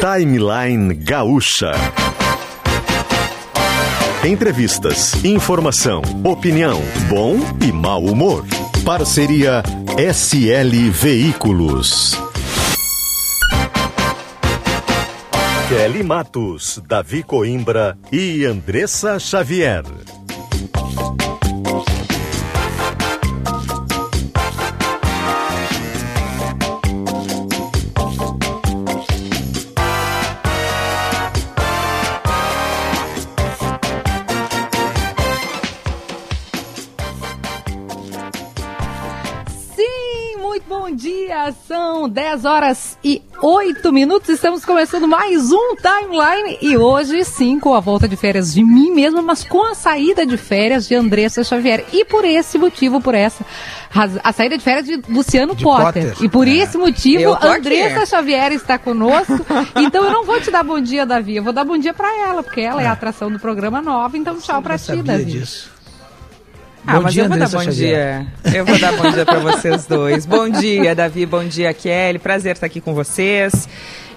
Timeline Gaúcha. Entrevistas, informação, opinião, bom e mau humor. Parceria SL Veículos. Kelly Matos, Davi Coimbra e Andressa Xavier. São 10 horas e 8 minutos. Estamos começando mais um timeline e hoje sim com a volta de férias de mim mesma, mas com a saída de férias de Andressa Xavier. E por esse motivo, por essa a saída de férias de Luciano de Potter. Potter. E por é. esse motivo, Andressa. Xavier está conosco. Então eu não vou te dar bom dia, Davi. Eu vou dar bom dia para ela, porque ela é. é a atração do programa nova. Então tchau para ti, Davi. Disso. Ah, bom mas dia, eu vou dar bom dia. Eu vou dar bom dia para vocês dois. Bom dia, Davi. Bom dia, Kelly. Prazer estar aqui com vocês.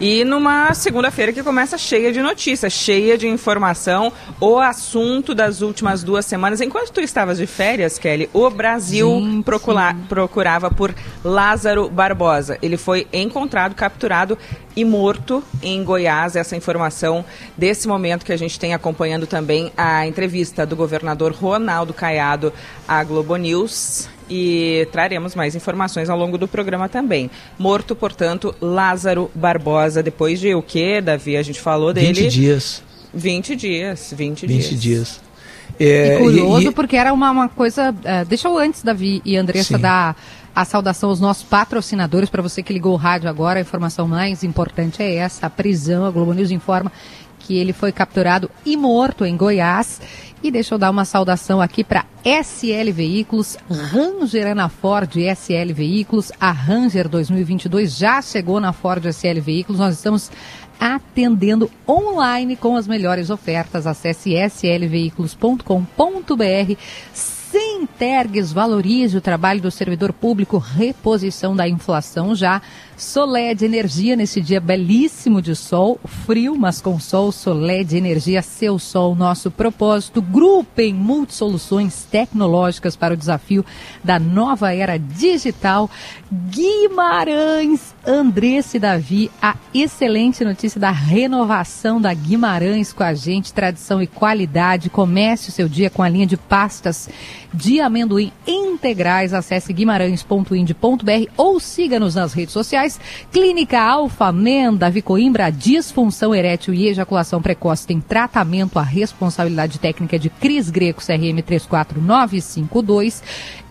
E numa segunda-feira que começa cheia de notícias, cheia de informação. O assunto das últimas duas semanas. Enquanto tu estavas de férias, Kelly, o Brasil procura, procurava por Lázaro Barbosa. Ele foi encontrado, capturado e morto em Goiás. Essa informação desse momento que a gente tem acompanhando também a entrevista do governador Ronaldo Caiado à Globo News e traremos mais informações ao longo do programa também. Morto, portanto, Lázaro Barbosa, depois de o que, Davi? A gente falou dele. 20 dias. 20 dias, 20, 20 dias. dias. É, e curioso, e, porque era uma, uma coisa. Uh, deixa eu antes, Davi e Andressa, sim. dar a saudação aos nossos patrocinadores. Para você que ligou o rádio agora, a informação mais importante é essa: a prisão. A Globo News informa que ele foi capturado e morto em Goiás. E deixa eu dar uma saudação aqui para SL Veículos, Ranger é na Ford SL Veículos. A Ranger 2022 já chegou na Ford SL Veículos. Nós estamos atendendo online com as melhores ofertas. Acesse slveículos.com.br. Sem tergues, valorize o trabalho do servidor público, reposição da inflação já Solé de energia nesse dia belíssimo de sol, frio, mas com sol, Solé de energia, seu sol, nosso propósito. Grupem multisoluções tecnológicas para o desafio da nova era digital. Guimarães, Andressa e Davi, a excelente notícia da renovação da Guimarães com a gente, tradição e qualidade. Comece o seu dia com a linha de pastas de amendoim integrais. Acesse guimarães.ind.br ou siga-nos nas redes sociais Clínica Alfa Men, Davi Coimbra, disfunção erétil e ejaculação precoce tem tratamento. A responsabilidade técnica de Cris Greco, CRM 34952.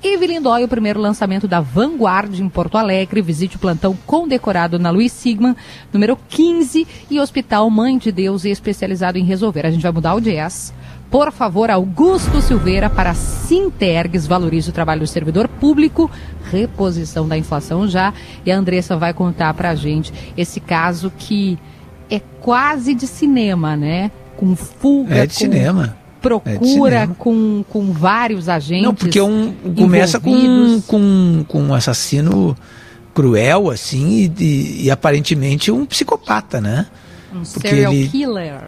Evelyn Dói, o primeiro lançamento da Vanguard em Porto Alegre. Visite o plantão condecorado na Luiz Sigman, número 15, e Hospital Mãe de Deus, especializado em resolver. A gente vai mudar o jazz por favor, Augusto Silveira para Sintergues, valorize o trabalho do servidor público, reposição da inflação já. E a Andressa vai contar para a gente esse caso que é quase de cinema, né? Com fuga. É de com... cinema procura é com, com vários agentes. Não, porque um começa com, com, com um assassino cruel, assim, e, e, e aparentemente um psicopata, né? Um porque serial ele, killer.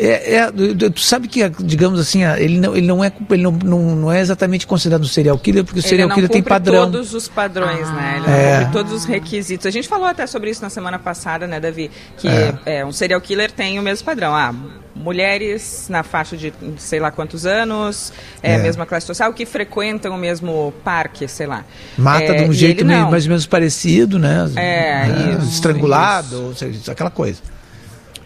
É, é, tu sabe que, digamos assim, ele não, ele não, é, ele não, não, não é exatamente considerado um serial killer, porque o serial killer tem padrão. todos os padrões, ah. né? Ele é. não cumpre todos os requisitos. A gente falou até sobre isso na semana passada, né, Davi? Que é. é. um serial killer tem o mesmo padrão. Ah, mulheres na faixa de sei lá quantos anos, é, é. mesma classe social, que frequentam o mesmo parque, sei lá. Mata é, de um jeito meio, mais ou menos parecido, né? É, né? Isso, estrangulado, isso. aquela coisa.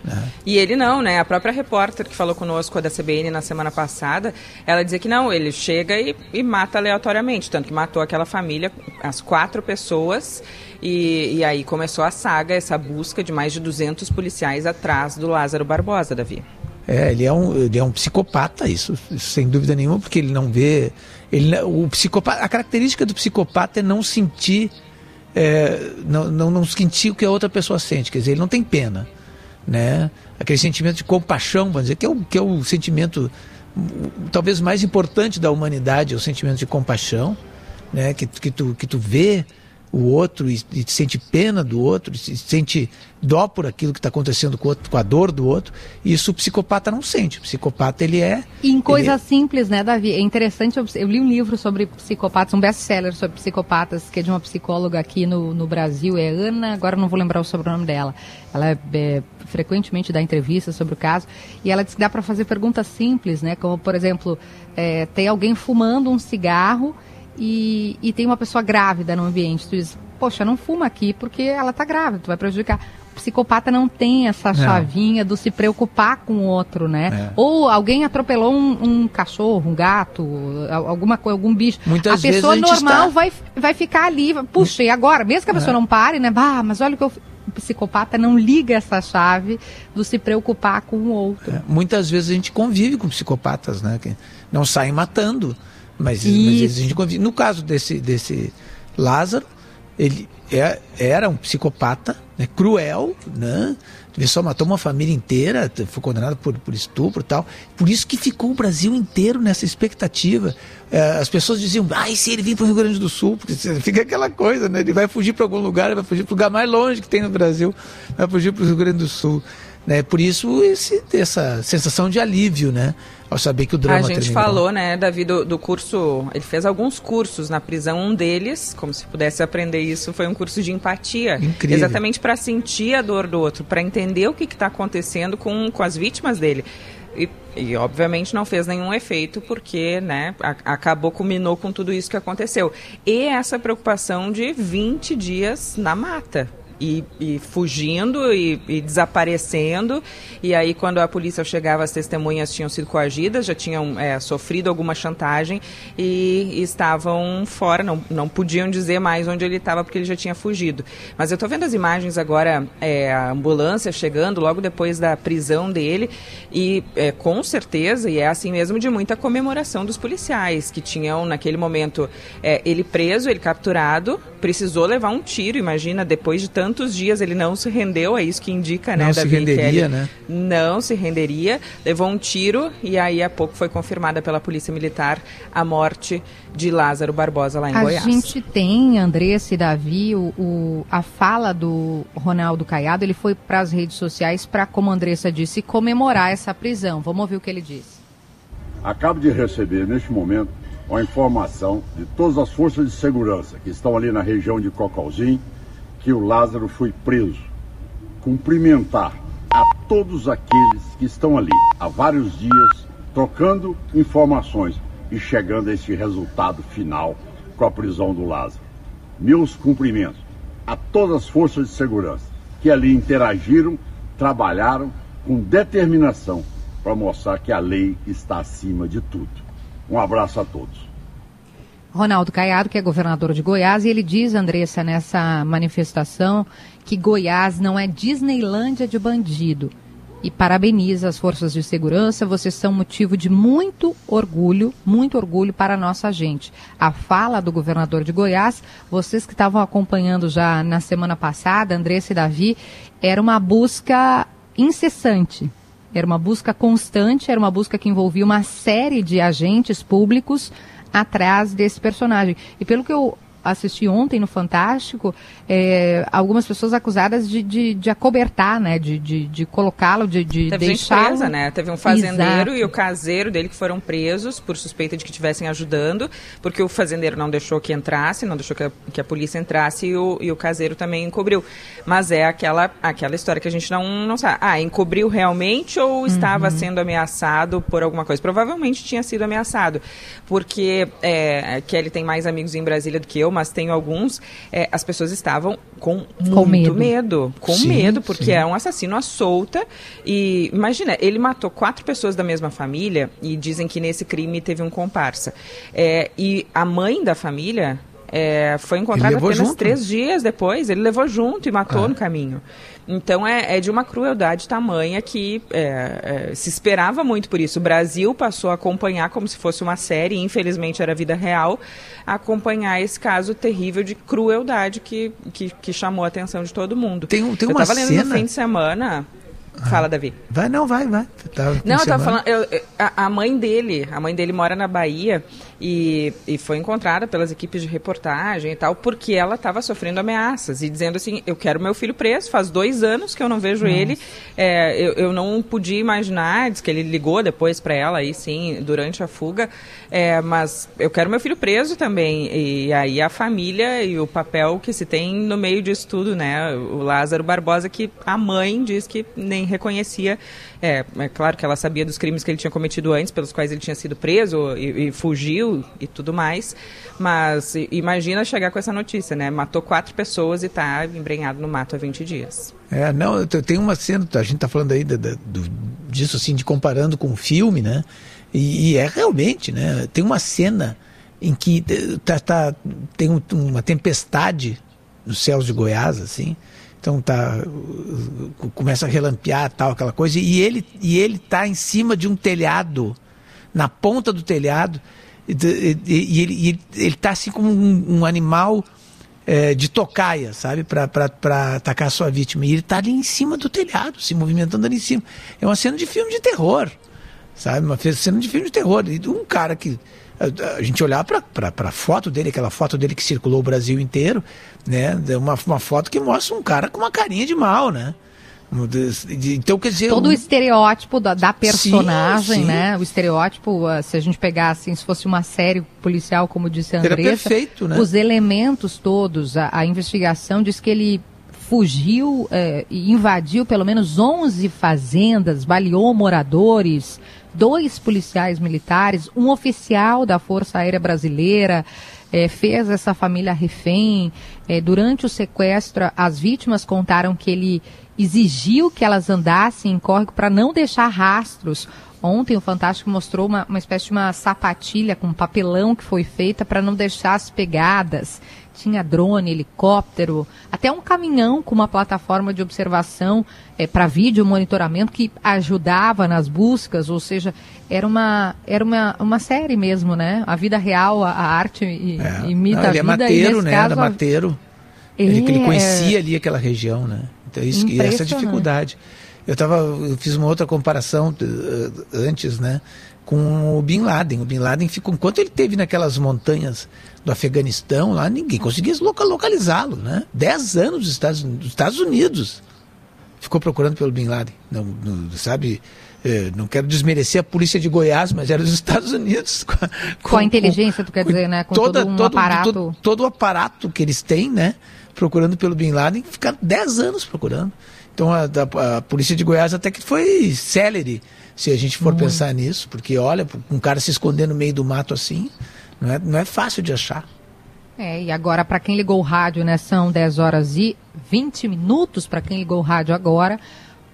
Né? E ele não, né? A própria repórter que falou conosco da CBN na semana passada, ela dizia que não, ele chega e, e mata aleatoriamente, tanto que matou aquela família, as quatro pessoas, e, e aí começou a saga, essa busca de mais de 200 policiais atrás do Lázaro Barbosa, Davi. É, ele é um, ele é um psicopata, isso, isso sem dúvida nenhuma, porque ele não vê. Ele, o psicopata, a característica do psicopata é não sentir. É, não, não, não sentir o que a outra pessoa sente, quer dizer, ele não tem pena né? Aquele sentimento de compaixão, vamos dizer, que é o, que é o sentimento talvez mais importante da humanidade, é o sentimento de compaixão, né? Que, que, tu, que tu vê o outro e, e sente pena do outro, e sente dó por aquilo que está acontecendo com, outro, com, a dor do outro. Isso o psicopata não sente. O psicopata ele é. E em coisas é... simples, né, Davi? É interessante. Eu, eu li um livro sobre psicopatas, um best-seller sobre psicopatas, que é de uma psicóloga aqui no, no Brasil, é Ana. Agora não vou lembrar o sobrenome dela. Ela é, é, frequentemente dá entrevistas sobre o caso e ela diz que dá para fazer perguntas simples, né? Como por exemplo, é, tem alguém fumando um cigarro e, e tem uma pessoa grávida no ambiente. Tu diz, poxa, não fuma aqui porque ela está grávida, tu vai prejudicar. O psicopata não tem essa chavinha do se preocupar com o outro, né? É. Ou alguém atropelou um, um, cachorro, um gato, alguma coisa, algum bicho. Muitas a pessoa a normal está... vai, vai ficar ali, puxa, e agora? Mesmo que a pessoa é. não pare, né? Ah, mas olha o que eu o psicopata não liga essa chave do se preocupar com o outro. É, muitas vezes a gente convive com psicopatas, né? Que não saem matando, mas, mas a gente convive. No caso desse, desse Lázaro, ele é, era um psicopata, né, cruel, né? Ele só matou uma família inteira, foi condenado por, por estupro e tal. Por isso que ficou o Brasil inteiro nessa expectativa. É, as pessoas diziam, ah, e se ele vir para o Rio Grande do Sul? Porque fica aquela coisa, né? Ele vai fugir para algum lugar, ele vai fugir para o lugar mais longe que tem no Brasil, vai fugir para o Rio Grande do Sul. Né? Por isso, esse, essa sensação de alívio, né? Ao saber que o drama A gente terminou. falou, né, Davi, do, do, curso. Ele fez alguns cursos na prisão. Um deles, como se pudesse aprender isso, foi um curso de empatia. Incrível. Exatamente para sentir a dor do outro, para entender o que está acontecendo com, com as vítimas dele. E, e, obviamente não fez nenhum efeito porque né, a, acabou, culminou com tudo isso que aconteceu. E essa preocupação de 20 dias na mata e, e fugindo e, e, desaparecendo. E aí, quando a polícia chegava, as testemunhas tinham sido coagidas, já tinham é, sofrido alguma chantagem e, e, estavam fora, não, não podiam dizer mais onde ele estava porque ele já tinha fugido. Mas eu estou vendo as imagens agora, é, a ambulância chegando logo depois da prisão dele e é, com certeza, e é assim mesmo, de muita comemoração dos policiais que tinham naquele momento é, ele preso, ele capturado, precisou levar um tiro, imagina, depois de tanto tantos dias ele não se rendeu, é isso que indica, né, não Davi se renderia, Kelly. né? Não se renderia, levou um tiro e aí há pouco foi confirmada pela Polícia Militar a morte de Lázaro Barbosa lá em a Goiás. A gente tem, Andressa e Davi, o, o, a fala do Ronaldo Caiado, ele foi para as redes sociais para, como a Andressa disse, comemorar essa prisão. Vamos ouvir o que ele disse. Acabo de receber, neste momento, uma informação de todas as forças de segurança que estão ali na região de Cocalzinho, que o Lázaro foi preso. Cumprimentar a todos aqueles que estão ali há vários dias trocando informações e chegando a este resultado final com a prisão do Lázaro. Meus cumprimentos a todas as forças de segurança que ali interagiram, trabalharam com determinação para mostrar que a lei está acima de tudo. Um abraço a todos. Ronaldo Caiado, que é governador de Goiás, e ele diz, Andressa, nessa manifestação, que Goiás não é Disneylândia de bandido. E parabeniza as forças de segurança, vocês são motivo de muito orgulho, muito orgulho para a nossa gente. A fala do governador de Goiás, vocês que estavam acompanhando já na semana passada, Andressa e Davi, era uma busca incessante era uma busca constante, era uma busca que envolvia uma série de agentes públicos atrás desse personagem. E pelo que eu assisti ontem no Fantástico, é, algumas pessoas acusadas de, de, de acobertar, né? De, de, de colocá-lo, de, de Teve deixar... presa, né? Teve um fazendeiro Exato. e o caseiro dele que foram presos por suspeita de que estivessem ajudando, porque o fazendeiro não deixou que entrasse, não deixou que a, que a polícia entrasse e o, e o caseiro também encobriu. Mas é aquela, aquela história que a gente não, não sabe. Ah, encobriu realmente ou estava uhum. sendo ameaçado por alguma coisa? Provavelmente tinha sido ameaçado, porque é, Kelly tem mais amigos em Brasília do que eu, mas tenho alguns, é, as pessoas estavam com, com muito medo. medo com sim, medo, porque sim. é um assassino à solta. E imagina, ele matou quatro pessoas da mesma família e dizem que nesse crime teve um comparsa. É, e a mãe da família é, foi encontrada apenas junto. três dias depois. Ele levou junto e matou ah. no caminho. Então é, é, de uma crueldade tamanha que é, é, se esperava muito por isso. O Brasil passou a acompanhar como se fosse uma série, infelizmente era vida real, acompanhar esse caso terrível de crueldade que, que, que chamou a atenção de todo mundo. Tem, tem uma Eu estava lendo cena... no fim de semana Fala, Davi. Vai, não, vai, vai. Tá não, eu tava falando. Eu, a, a, mãe dele, a mãe dele mora na Bahia E, e foi encontrada pelas equipes de reportagem e tal, porque ela estava sofrendo ameaças e dizendo assim: eu quero meu filho preso, faz dois anos que eu não vejo Nossa. ele. É, eu, eu não podia imaginar, diz que ele ligou depois para ela, aí sim, durante a fuga, é, mas eu quero meu filho preso também. E aí a família e o papel que se tem no meio disso tudo, né? O Lázaro Barbosa, que a mãe diz que nem reconhecia. É, é claro que ela sabia dos crimes que ele tinha cometido antes, pelos quais ele tinha sido preso e, e fugiu e tudo mais. Mas imagina chegar com essa notícia, né? Matou quatro pessoas e está embrenhado no mato há 20 dias. É, não, tem uma cena, a gente está falando aí disso assim, de comparando com o filme, né? E, e, é realmente, né? Tem uma cena em que tá, tá, tem um, uma tempestade nos céus de Goiás, assim. Então tá começa a relampear tal aquela coisa e ele e ele tá em cima de um telhado, na ponta do telhado e, e, e ele, e ele tá assim como um, um animal é, de tocaia, sabe, para atacar a sua vítima. E ele tá ali em cima do telhado, se movimentando ali em cima. É uma cena de filme de terror, sabe? Uma cena de filme de terror. E um cara que a gente olhar para a foto dele, aquela foto dele que circulou o Brasil inteiro, né? Uma, uma foto que mostra um cara com uma carinha de mal, né? Então, quer dizer. Todo um... o estereótipo da, da personagem, sim, sim. né? O estereótipo, ah, se a gente pegar assim, se fosse uma série policial, como disse a Andressa. Perfeito, né? Os elementos todos, a, a investigação diz que ele fugiu eh, e invadiu pelo menos 11 fazendas, baleou moradores, dois policiais militares, um oficial da Força Aérea Brasileira, é, fez essa família refém. É, durante o sequestro, as vítimas contaram que ele exigiu que elas andassem em córrego para não deixar rastros. Ontem o Fantástico mostrou uma, uma espécie de uma sapatilha com papelão que foi feita para não deixar as pegadas tinha drone, helicóptero, até um caminhão com uma plataforma de observação é, para vídeo monitoramento que ajudava nas buscas, ou seja, era uma, era uma, uma série mesmo, né? A vida real, a, a arte e, é. imita Não, ele a é vida. Ele é mateiro, né? Caso, era mateiro. Ele, ele é conhecia ali aquela região, né? Então, isso, e essa dificuldade. Eu, tava, eu fiz uma outra comparação uh, antes, né? Com o Bin Laden. O Bin Laden ficou, enquanto ele teve naquelas montanhas do Afeganistão, lá ninguém conseguia localizá-lo, né? Dez anos dos Estados, dos Estados Unidos ficou procurando pelo Bin Laden. Não, não sabe, é, não quero desmerecer a polícia de Goiás, mas era dos Estados Unidos. Com, com a inteligência, com, tu quer dizer, né? Com toda, todo um todo, aparato. Todo, todo, o aparato que eles têm, né? Procurando pelo Bin Laden, ficaram dez anos procurando. Então a, a, a, polícia de Goiás até que foi célere, se a gente for pensar nisso, porque olha, um cara se esconder no meio do mato assim, não é, não é fácil de achar. É, e agora, para quem ligou o rádio, né, são 10 horas e 20 minutos para quem ligou o rádio agora.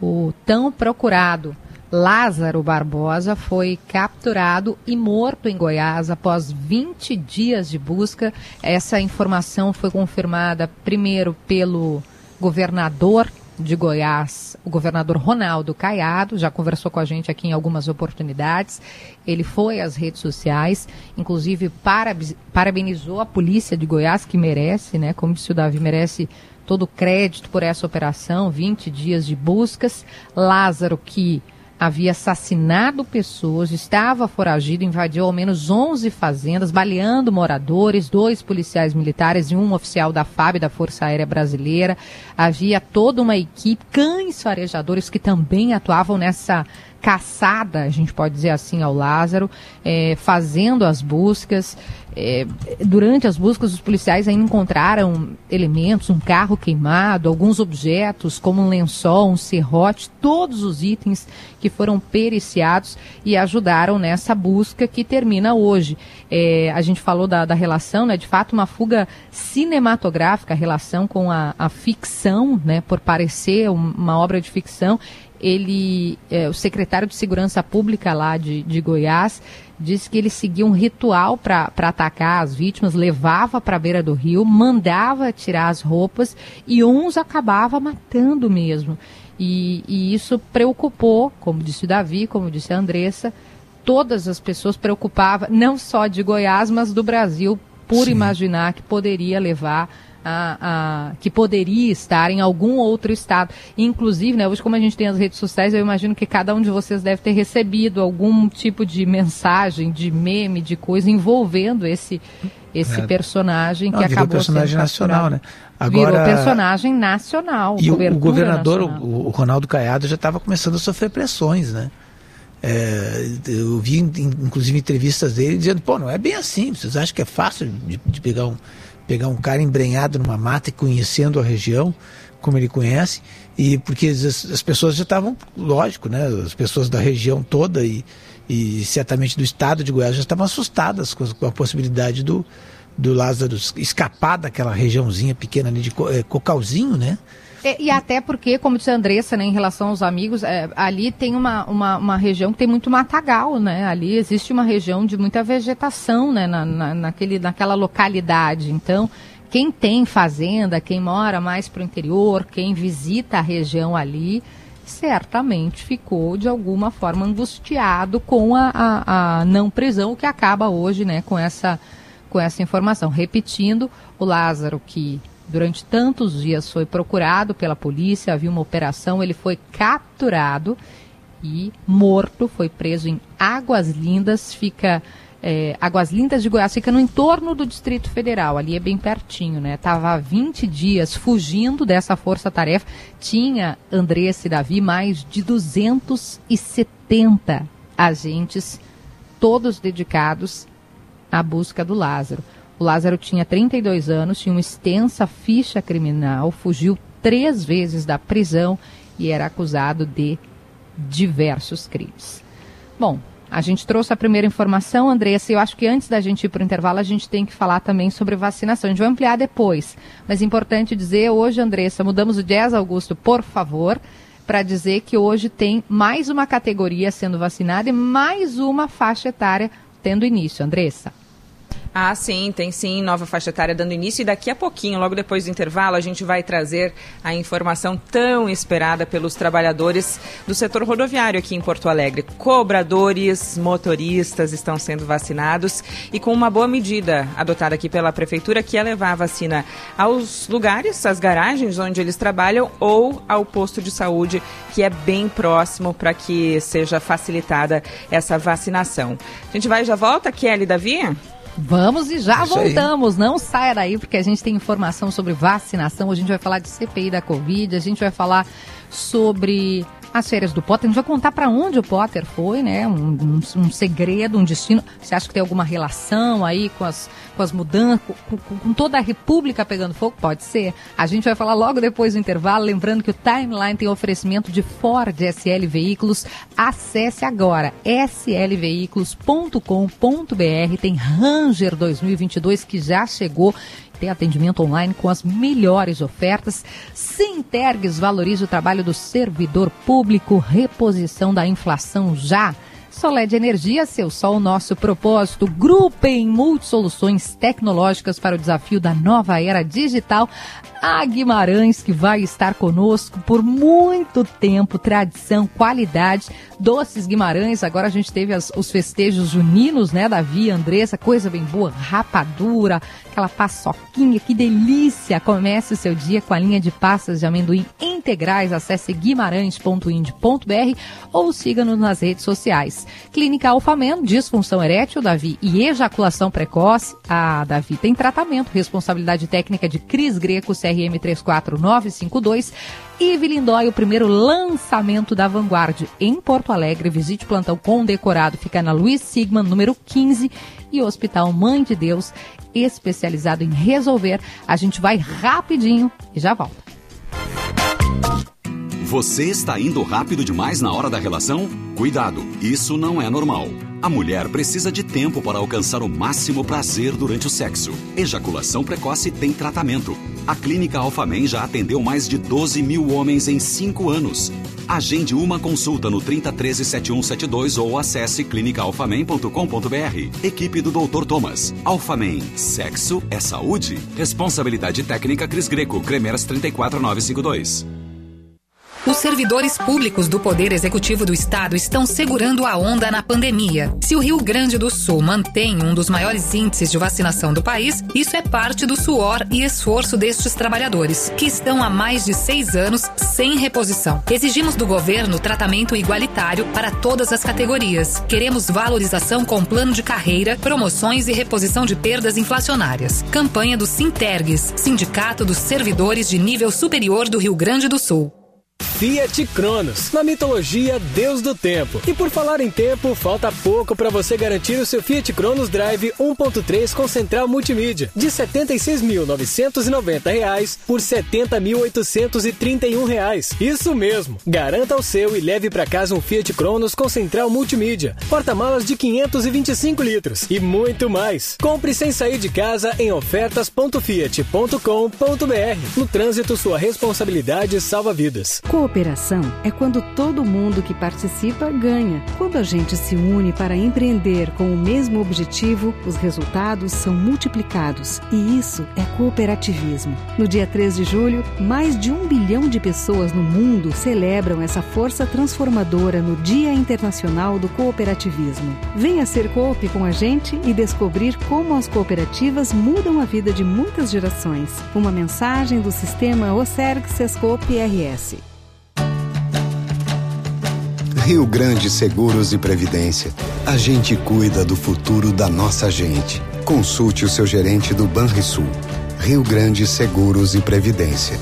O tão procurado Lázaro Barbosa foi capturado e morto em Goiás após 20 dias de busca. Essa informação foi confirmada primeiro pelo governador de Goiás, o governador Ronaldo Caiado, já conversou com a gente aqui em algumas oportunidades. Ele foi às redes sociais, inclusive parabenizou a polícia de Goiás, que merece, né? Como disse o Davi, merece todo o crédito por essa operação, 20 dias de buscas. Lázaro, que havia assassinado pessoas, estava foragido, invadiu ao menos 11 fazendas, baleando moradores, dois policiais militares e um oficial da FAB, da Força Aérea Brasileira. Havia toda uma equipe, cães farejadores que também atuavam nessa caçada, a gente pode dizer assim, ao Lázaro, é, fazendo as buscas. É, durante as buscas, os policiais ainda encontraram elementos, um carro queimado, alguns objetos, como um lençol, um serrote, todos os itens que foram periciados e ajudaram nessa busca que termina hoje. É, a gente falou da, da, relação, né, de fato, uma fuga cinematográfica, a relação com a, a ficção, né, por parecer uma obra de ficção, ele, é, o secretário de Segurança Pública lá de, de Goiás, disse que ele seguia um ritual para atacar as vítimas, levava para a beira do rio, mandava tirar as roupas e uns acabava matando mesmo. E, e isso preocupou, como disse o Davi, como disse a Andressa, todas as pessoas preocupava, não só de Goiás, mas do Brasil, por Sim. imaginar que poderia levar a, a, que poderia estar em algum outro estado. Inclusive, né, hoje como a gente tem as redes sociais, eu imagino que cada um de vocês deve ter recebido algum tipo de mensagem, de meme, de coisa envolvendo esse esse é. personagem que Não, acabou personagem sendo nacional, né? Agora, virou personagem nacional. E o, governador, o, o, Ronaldo Caiado, já estava começando a sofrer pressões, né? É, eu vi, inclusive, entrevistas dele dizendo, pô, não é bem assim, vocês acham que é fácil de, de pegar um pegar um cara embrenhado numa mata e conhecendo a região como ele conhece e porque as, as pessoas já estavam lógico né as pessoas da região toda e, e certamente do estado de Goiás já estavam assustadas com, com a possibilidade do do Lázaro escapar daquela regiãozinha pequena ali de é, Cocalzinho, né? É, e até porque, como disse a Andressa, né, em relação aos amigos, é, ali tem uma, uma, uma, região que tem muito matagal, né? Ali existe uma região de muita vegetação, né, na, na, naquele, naquela localidade. Então, quem tem fazenda, quem mora mais para o interior, quem visita a região ali, certamente ficou de alguma forma angustiado com a, a, a não prisão, que acaba hoje, né, com essa, com essa informação. Repetindo, o Lázaro que durante tantos dias foi procurado pela polícia, havia uma operação, ele foi capturado e morto, foi preso em Águas Lindas, fica é, Águas Lindas de Goiás fica no entorno do Distrito Federal, ali é bem pertinho, né? Estava há 20 dias fugindo dessa força-tarefa. Tinha Andressa e Davi mais de 270 agentes, todos dedicados à busca do Lázaro. O Lázaro tinha 32 anos, tinha uma extensa ficha criminal, fugiu três vezes da prisão e era acusado de diversos crimes. Bom, a gente trouxe a primeira informação, Andressa, e eu acho que antes da gente ir para o intervalo, a gente tem que falar também sobre vacinação. A gente vai ampliar depois, mas é importante dizer, hoje, Andressa, mudamos o 10, Augusto, por favor, para dizer que hoje tem mais uma categoria sendo vacinada e mais uma faixa etária tendo início. Andressa. Ah, sim, tem sim, nova faixa etária dando início e daqui a pouquinho, logo depois do intervalo, a gente vai trazer a informação tão esperada pelos trabalhadores do setor rodoviário aqui em Porto Alegre. Cobradores, motoristas estão sendo vacinados e com uma boa medida adotada aqui pela prefeitura, que é levar a vacina aos lugares, às garagens onde eles trabalham ou ao posto de saúde, que é bem próximo para que seja facilitada essa vacinação. A gente vai e já volta, Kelly Davi? Vamos e já voltamos. Aí. Não saia daí, porque a gente tem informação sobre vacinação. A gente vai falar de CPI da Covid, a gente vai falar sobre as férias do Potter. A gente vai contar para onde o Potter foi, né? Um, um, um, segredo, um destino. Você acha que tem alguma relação aí com as, com as mudanças, com, com, com, toda a República pegando fogo? Pode ser. A gente vai falar logo depois do intervalo. Lembrando que o Timeline tem oferecimento de Ford SL Veículos. Acesse agora slveículos.com.br. Tem Ranger 2022 que já chegou tem atendimento online com as melhores ofertas. Sintergues valoriza o trabalho do servidor público, reposição da inflação já. Soled Energia, seu sol, nosso propósito. Grupo em multisoluções tecnológicas para o desafio da nova era digital. A Guimarães, que vai estar conosco por muito tempo. Tradição, qualidade. Doces Guimarães, agora a gente teve as, os festejos juninos, né? Davi, Andressa, coisa bem boa. Rapadura, aquela paçoquinha, que delícia! Comece o seu dia com a linha de pastas de amendoim integrais. Acesse guimarães.ind.br ou siga-nos nas redes sociais. Clínica Alfamen, disfunção erétil, Davi, e ejaculação precoce. A Davi tem tratamento, responsabilidade técnica de Cris Greco, CRM 34952. E Vilindói, o primeiro lançamento da Vanguard em Porto Alegre. Visite o plantão condecorado, fica na Luiz Sigman, número 15. E o Hospital Mãe de Deus, especializado em resolver. A gente vai rapidinho e já volta. Você está indo rápido demais na hora da relação? Cuidado, isso não é normal. A mulher precisa de tempo para alcançar o máximo prazer durante o sexo. Ejaculação precoce tem tratamento. A Clínica Alfamen já atendeu mais de 12 mil homens em 5 anos. Agende uma consulta no 3013 7172 ou acesse clinicaalfamen.com.br. Equipe do Dr. Thomas. Alfamen. Sexo é saúde. Responsabilidade técnica Cris Greco. Cremeras 34952. Os servidores públicos do Poder Executivo do Estado estão segurando a onda na pandemia. Se o Rio Grande do Sul mantém um dos maiores índices de vacinação do país, isso é parte do suor e esforço destes trabalhadores, que estão há mais de seis anos sem reposição. Exigimos do governo tratamento igualitário para todas as categorias. Queremos valorização com plano de carreira, promoções e reposição de perdas inflacionárias. Campanha do Sintergues, Sindicato dos Servidores de Nível Superior do Rio Grande do Sul. Fiat Cronos, na mitologia Deus do Tempo. E por falar em tempo, falta pouco para você garantir o seu Fiat Cronos Drive 1.3 com central multimídia de R$ 76.990 por R$ 70.831. Isso mesmo. Garanta o seu e leve para casa um Fiat Cronos com central multimídia, porta-malas de 525 litros e muito mais. Compre sem sair de casa em ofertas.fiat.com.br. No trânsito, sua responsabilidade salva vidas. Cooperação é quando todo mundo que participa ganha. Quando a gente se une para empreender com o mesmo objetivo, os resultados são multiplicados. E isso é cooperativismo. No dia 3 de julho, mais de um bilhão de pessoas no mundo celebram essa força transformadora no Dia Internacional do Cooperativismo. Venha ser coop com a gente e descobrir como as cooperativas mudam a vida de muitas gerações. Uma mensagem do sistema OSERG Sescoop RS. Rio Grande Seguros e Previdência. A gente cuida do futuro da nossa gente. Consulte o seu gerente do Banrisul. Rio Grande Seguros e Previdência.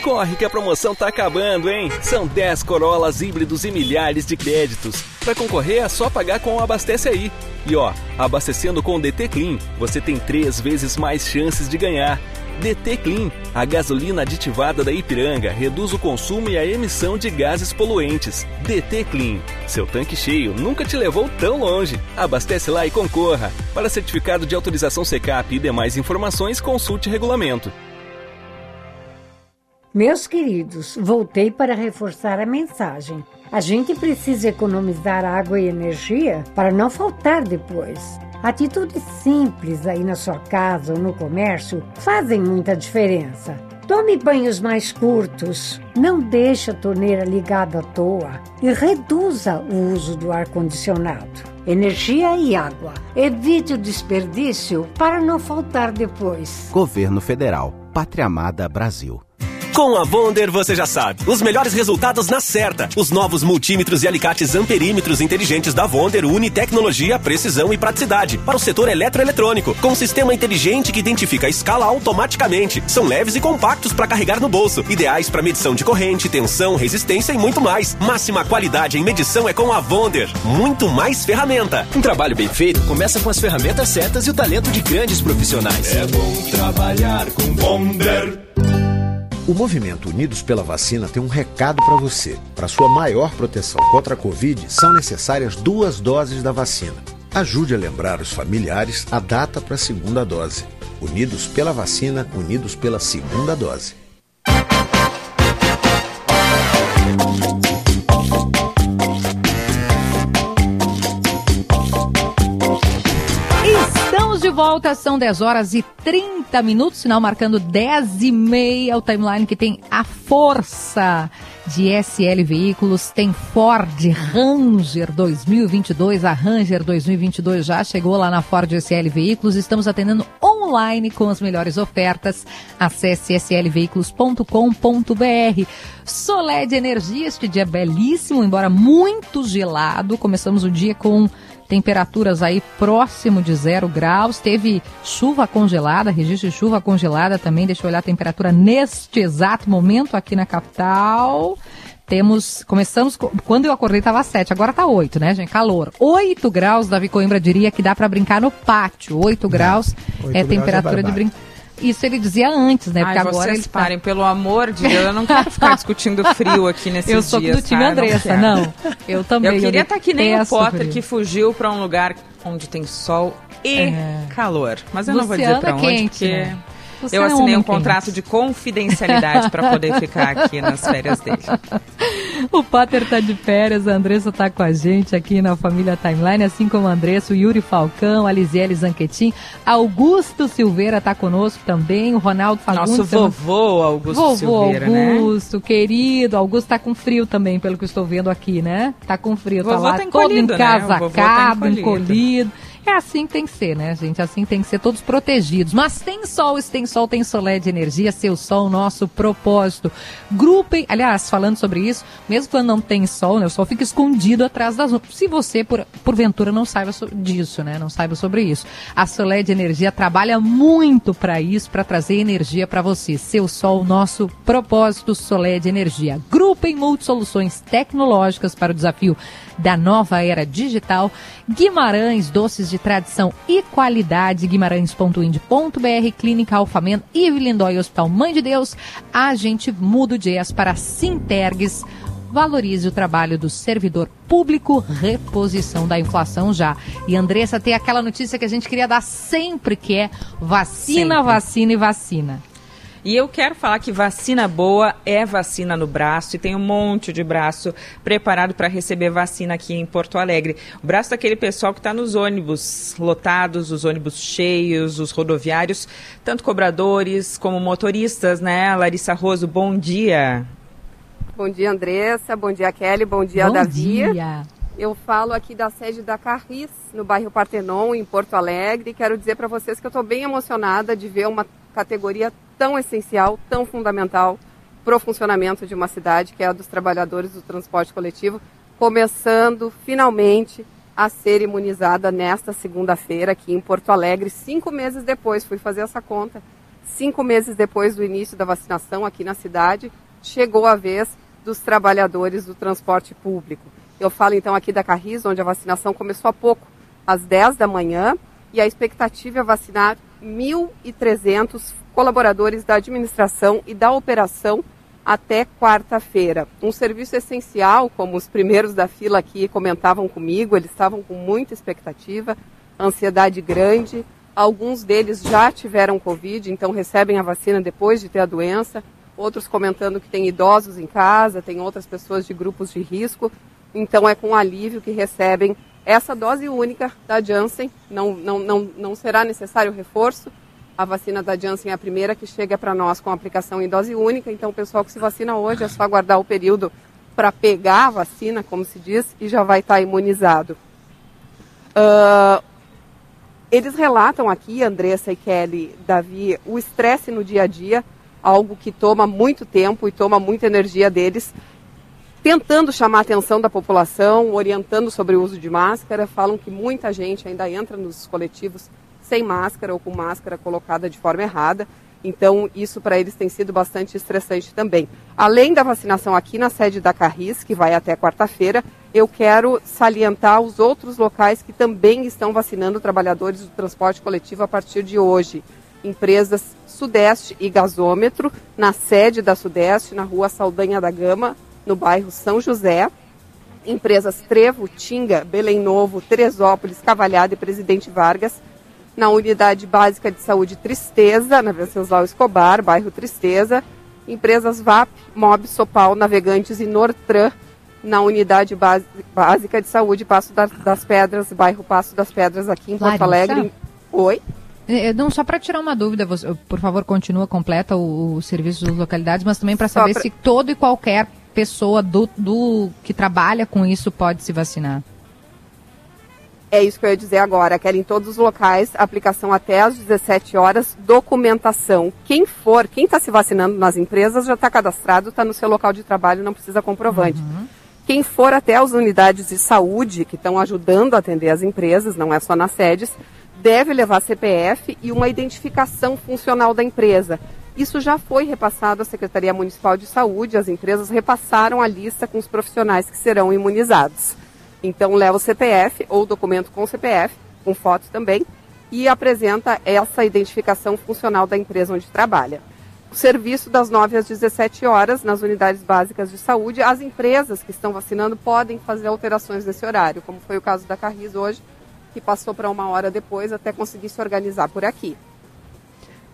Corre que a promoção tá acabando, hein? São 10 Corolas híbridos e milhares de créditos. Para concorrer é só pagar com o Abastece Aí. E ó, abastecendo com o DT Clean, você tem três vezes mais chances de ganhar. DT Clean, a gasolina aditivada da Ipiranga, reduz o consumo e a emissão de gases poluentes. DT Clean, seu tanque cheio nunca te levou tão longe. Abastece lá e concorra. Para certificado de autorização Secap e demais informações, consulte regulamento. Meus queridos, voltei para reforçar a mensagem. A gente precisa economizar água e energia para não faltar depois. Atitudes simples aí na sua casa ou no comércio fazem muita diferença. Tome banhos mais curtos, não deixe a torneira ligada à toa e reduza o uso do ar-condicionado. Energia e água. Evite o desperdício para não faltar depois. Governo Federal. Pátria Amada Brasil. Com a Wonder você já sabe. Os melhores resultados na certa. Os novos multímetros e alicates amperímetros inteligentes da Wonder une tecnologia, precisão e praticidade para o setor eletroeletrônico. Com um sistema inteligente que identifica a escala automaticamente. São leves e compactos para carregar no bolso. Ideais para medição de corrente, tensão, resistência e muito mais. Máxima qualidade em medição é com a Wonder. Muito mais ferramenta. Um trabalho bem feito começa com as ferramentas certas e o talento de grandes profissionais. É bom trabalhar com Wonder. O movimento Unidos pela Vacina tem um recado para você. Para sua maior proteção contra a Covid, são necessárias duas doses da vacina. Ajude a lembrar os familiares a data para a segunda dose. Unidos pela Vacina, unidos pela segunda dose. Volta, são 10 horas e 30 minutos, sinal marcando 10 e meia, o timeline que tem a força de SL Veículos, tem Ford Ranger 2022, a Ranger 2022 já chegou lá na Ford SL Veículos, estamos atendendo online com as melhores ofertas, acesse slveículos.com.br. Solé de Energia, este dia é belíssimo, embora muito gelado, começamos o dia com temperaturas aí próximo de zero graus. Teve chuva congelada, registro de chuva congelada também. Deixa eu olhar a temperatura neste exato momento aqui na capital. Temos, começamos, quando eu acordei estava 7, agora está 8, né, gente? Calor. 8 graus, Davi Coimbra diria que dá para brincar no pátio. 8 graus 8 é graus temperatura é de brincar. Isso ele dizia antes, né? Porque Ai, agora vocês tá... parem, pelo amor de Deus, eu não quero ficar discutindo frio aqui nesse Eu sou dias, do time tá? Andressa, não, não, Eu também. Eu queria estar tá que nem o Potter frio. que fugiu para um lugar onde tem sol e é. calor. Mas eu Luciana não vou dizer para onde, quente, porque... Né? Você eu assinei é um, um contrato de confidencialidade para poder ficar aqui nas férias dele. O Pater tá de férias, a Andressa tá com a gente aqui na família Timeline, assim como a Andressa, o Yuri Falcão, a Lisiele Zanquetin, Augusto Silveira tá conosco também, o Ronaldo Fagundes. Nosso vovô Augusto vovô Silveira, né? Augusto, né? querido. Augusto tá com frio também, pelo que eu estou vendo aqui, né? Tá com frio, tá lá tá todo encasacado, né? tá encolhido. encolhido. É assim que tem que ser, né, gente? Assim tem que ser todos protegidos. Mas tem sol, se tem sol, tem solé de energia, seu sol, nosso propósito. Grupem, aliás, falando sobre isso, mesmo quando não tem sol, né, o sol fica escondido atrás das nuvens. Se você, por, porventura, não saiba disso, né, não saiba sobre isso. A Solé de Energia trabalha muito para isso, para trazer energia para você. Seu sol, nosso propósito, Solé de Energia. Grupem multisoluções tecnológicas para o desafio da nova era digital. Guimarães, doces de tradição e qualidade. Guimarães.ind.br, Clínica Alfamen, Yves Lindói, Hospital Mãe de Deus. A gente muda o dias para Sintergues. Valorize o trabalho do servidor público, reposição da inflação já. E Andressa tem aquela notícia que a gente queria dar sempre, que é vacina, sempre. vacina e vacina. E eu quero falar que vacina boa é vacina no braço e tem um monte de braço preparado para receber vacina aqui em Porto Alegre. O braço daquele pessoal que está nos ônibus lotados, os ônibus cheios, os rodoviários, tanto cobradores como motoristas, né? Larissa Roso, bom dia. Bom dia, Andressa. Bom dia, Kelly. Bom dia, bom Davi. Dia. Eu falo aqui da sede da Carris, no bairro Partenon, em Porto Alegre. Quero dizer para vocês que eu estou bem emocionada de ver uma categoria tão essencial, tão fundamental para o funcionamento de uma cidade, que é a dos trabalhadores do transporte coletivo, começando finalmente a ser imunizada nesta segunda-feira aqui em Porto Alegre, cinco meses depois, fui fazer essa conta, cinco meses depois do início da vacinação aqui na cidade, chegou a vez dos trabalhadores do transporte público. Eu falo então aqui da Carris, onde a vacinação começou há pouco, às 10 da manhã, e a expectativa é vacinar 1.300 colaboradores da administração e da operação até quarta-feira. Um serviço essencial, como os primeiros da fila aqui comentavam comigo, eles estavam com muita expectativa, ansiedade grande. Alguns deles já tiveram Covid, então recebem a vacina depois de ter a doença. Outros comentando que tem idosos em casa, tem outras pessoas de grupos de risco. Então é com alívio que recebem essa dose única da Janssen. Não, não, não, não será necessário reforço a vacina da Janssen é a primeira que chega para nós com aplicação em dose única, então o pessoal que se vacina hoje é só aguardar o período para pegar a vacina, como se diz, e já vai estar tá imunizado. Uh, eles relatam aqui, Andressa e Kelly, Davi, o estresse no dia a dia, algo que toma muito tempo e toma muita energia deles, tentando chamar a atenção da população, orientando sobre o uso de máscara. Falam que muita gente ainda entra nos coletivos sem máscara ou com máscara colocada de forma errada. Então, isso para eles tem sido bastante estressante também. Além da vacinação aqui na sede da Carris, que vai até quarta-feira, eu quero salientar os outros locais que também estão vacinando trabalhadores do transporte coletivo a partir de hoje. Empresas Sudeste e Gasômetro, na sede da Sudeste, na rua Saldanha da Gama, no bairro São José. Empresas Trevo, Tinga, Belém Novo, Teresópolis, Cavalhada e Presidente Vargas na Unidade Básica de Saúde Tristeza, na Venceslau Escobar, bairro Tristeza, empresas VAP, MOB, Sopal, Navegantes e Nortran, na Unidade Básica de Saúde Passo das Pedras, bairro Passo das Pedras, aqui em Porto Alegre. Oi? É, é, não, só para tirar uma dúvida, você, por favor, continua completa o, o serviço das localidades, mas também para saber pra... se todo e qualquer pessoa do, do que trabalha com isso pode se vacinar. É isso que eu ia dizer agora. Quero em todos os locais, aplicação até às 17 horas, documentação. Quem for, quem está se vacinando nas empresas já está cadastrado, está no seu local de trabalho, não precisa comprovante. Uhum. Quem for até as unidades de saúde que estão ajudando a atender as empresas, não é só nas sedes, deve levar CPF e uma identificação funcional da empresa. Isso já foi repassado à Secretaria Municipal de Saúde, as empresas repassaram a lista com os profissionais que serão imunizados. Então leva o CPF ou documento com CPF, com foto também, e apresenta essa identificação funcional da empresa onde trabalha. O serviço das 9 às 17 horas nas unidades básicas de saúde. As empresas que estão vacinando podem fazer alterações nesse horário, como foi o caso da Carris hoje, que passou para uma hora depois até conseguir se organizar por aqui.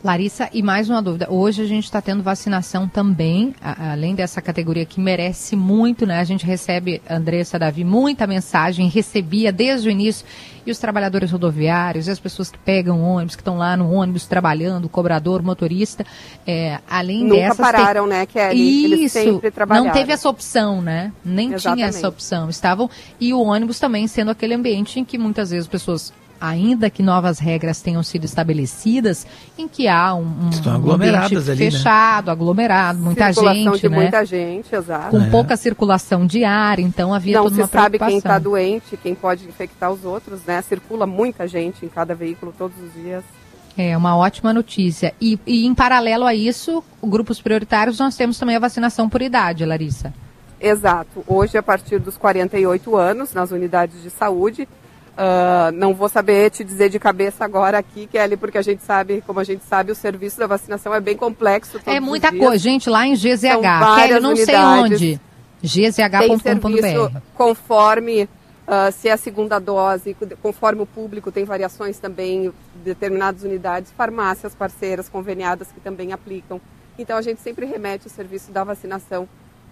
Larissa, e mais uma dúvida. Hoje a gente está tendo vacinação também, a, além dessa categoria que merece muito, né? A gente recebe, Andressa Davi, muita mensagem, recebia desde o início, e os trabalhadores rodoviários, e as pessoas que pegam ônibus, que estão lá no ônibus trabalhando, cobrador, motorista, é, além Nunca dessas... pararam, né, Kelly? Isso, Eles não teve essa opção, né? Nem Exatamente. tinha essa opção. Estavam, e o ônibus também sendo aquele ambiente em que muitas vezes as pessoas ainda que novas regras tenham sido estabelecidas, em que há um, um, Estão aglomeradas um ali, fechado, né? aglomerado, muita circulação gente, de né? muita gente, exato. Com é. pouca circulação de ar, então havia Não toda uma se sabe quem está doente, quem pode infectar os outros, né? Circula muita gente em cada veículo todos os dias. É uma ótima notícia. E, e em paralelo a isso, grupos prioritários, nós temos também a vacinação por idade, Larissa. Exato. Hoje, a partir dos 48 anos, nas unidades de saúde, Uh, não vou saber te dizer de cabeça agora aqui, Kelly, porque a gente sabe, como a gente sabe, o serviço da vacinação é bem complexo. É muita coisa, gente, lá em GZH. Kelly, eu não sei onde. gzh.com.br. Conforme uh, se é a segunda dose, conforme o público, tem variações também, determinadas unidades, farmácias parceiras conveniadas que também aplicam. Então a gente sempre remete o serviço da vacinação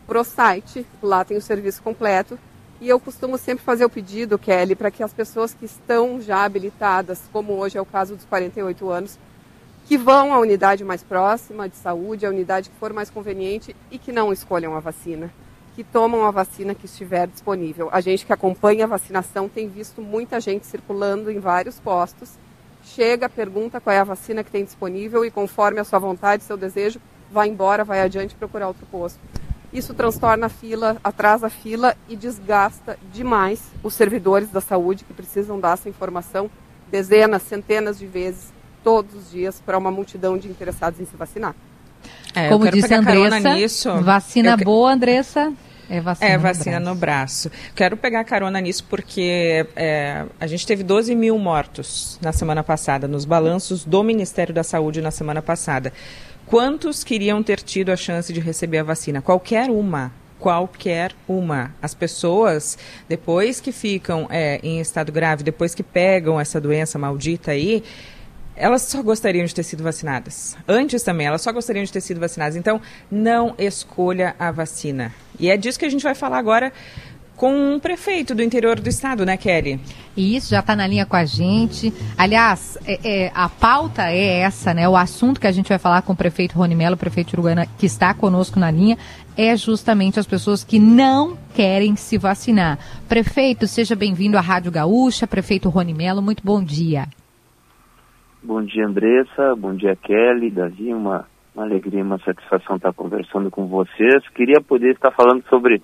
para o site, lá tem o serviço completo e eu costumo sempre fazer o pedido, Kelly, para que as pessoas que estão já habilitadas, como hoje é o caso dos 48 anos, que vão à unidade mais próxima de saúde, a unidade que for mais conveniente e que não escolham a vacina, que tomam a vacina que estiver disponível. A gente que acompanha a vacinação tem visto muita gente circulando em vários postos, chega, pergunta qual é a vacina que tem disponível e conforme a sua vontade, seu desejo, vai embora, vai adiante procurar outro posto. Isso transtorna a fila, atrasa a fila e desgasta demais os servidores da saúde que precisam dar essa informação dezenas, centenas de vezes todos os dias para uma multidão de interessados em se vacinar. É, Como disse a Andressa, nisso, vacina eu... boa, Andressa. É vacina, é, vacina no, braço. no braço. Quero pegar carona nisso porque é, a gente teve 12 mil mortos na semana passada, nos balanços do Ministério da Saúde na semana passada. Quantos queriam ter tido a chance de receber a vacina? Qualquer uma. Qualquer uma. As pessoas, depois que ficam é, em estado grave, depois que pegam essa doença maldita aí, elas só gostariam de ter sido vacinadas. Antes também, elas só gostariam de ter sido vacinadas. Então, não escolha a vacina. E é disso que a gente vai falar agora com um prefeito do interior do estado, né, Kelly? Isso, já está na linha com a gente. Aliás, é, é, a pauta é essa, né? O assunto que a gente vai falar com o prefeito Rony Melo, prefeito Uruguana, que está conosco na linha, é justamente as pessoas que não querem se vacinar. Prefeito, seja bem-vindo à Rádio Gaúcha. Prefeito Rony Melo, muito bom dia. Bom dia, Andressa. Bom dia, Kelly. Davi, uma, uma alegria, uma satisfação estar conversando com vocês. Queria poder estar falando sobre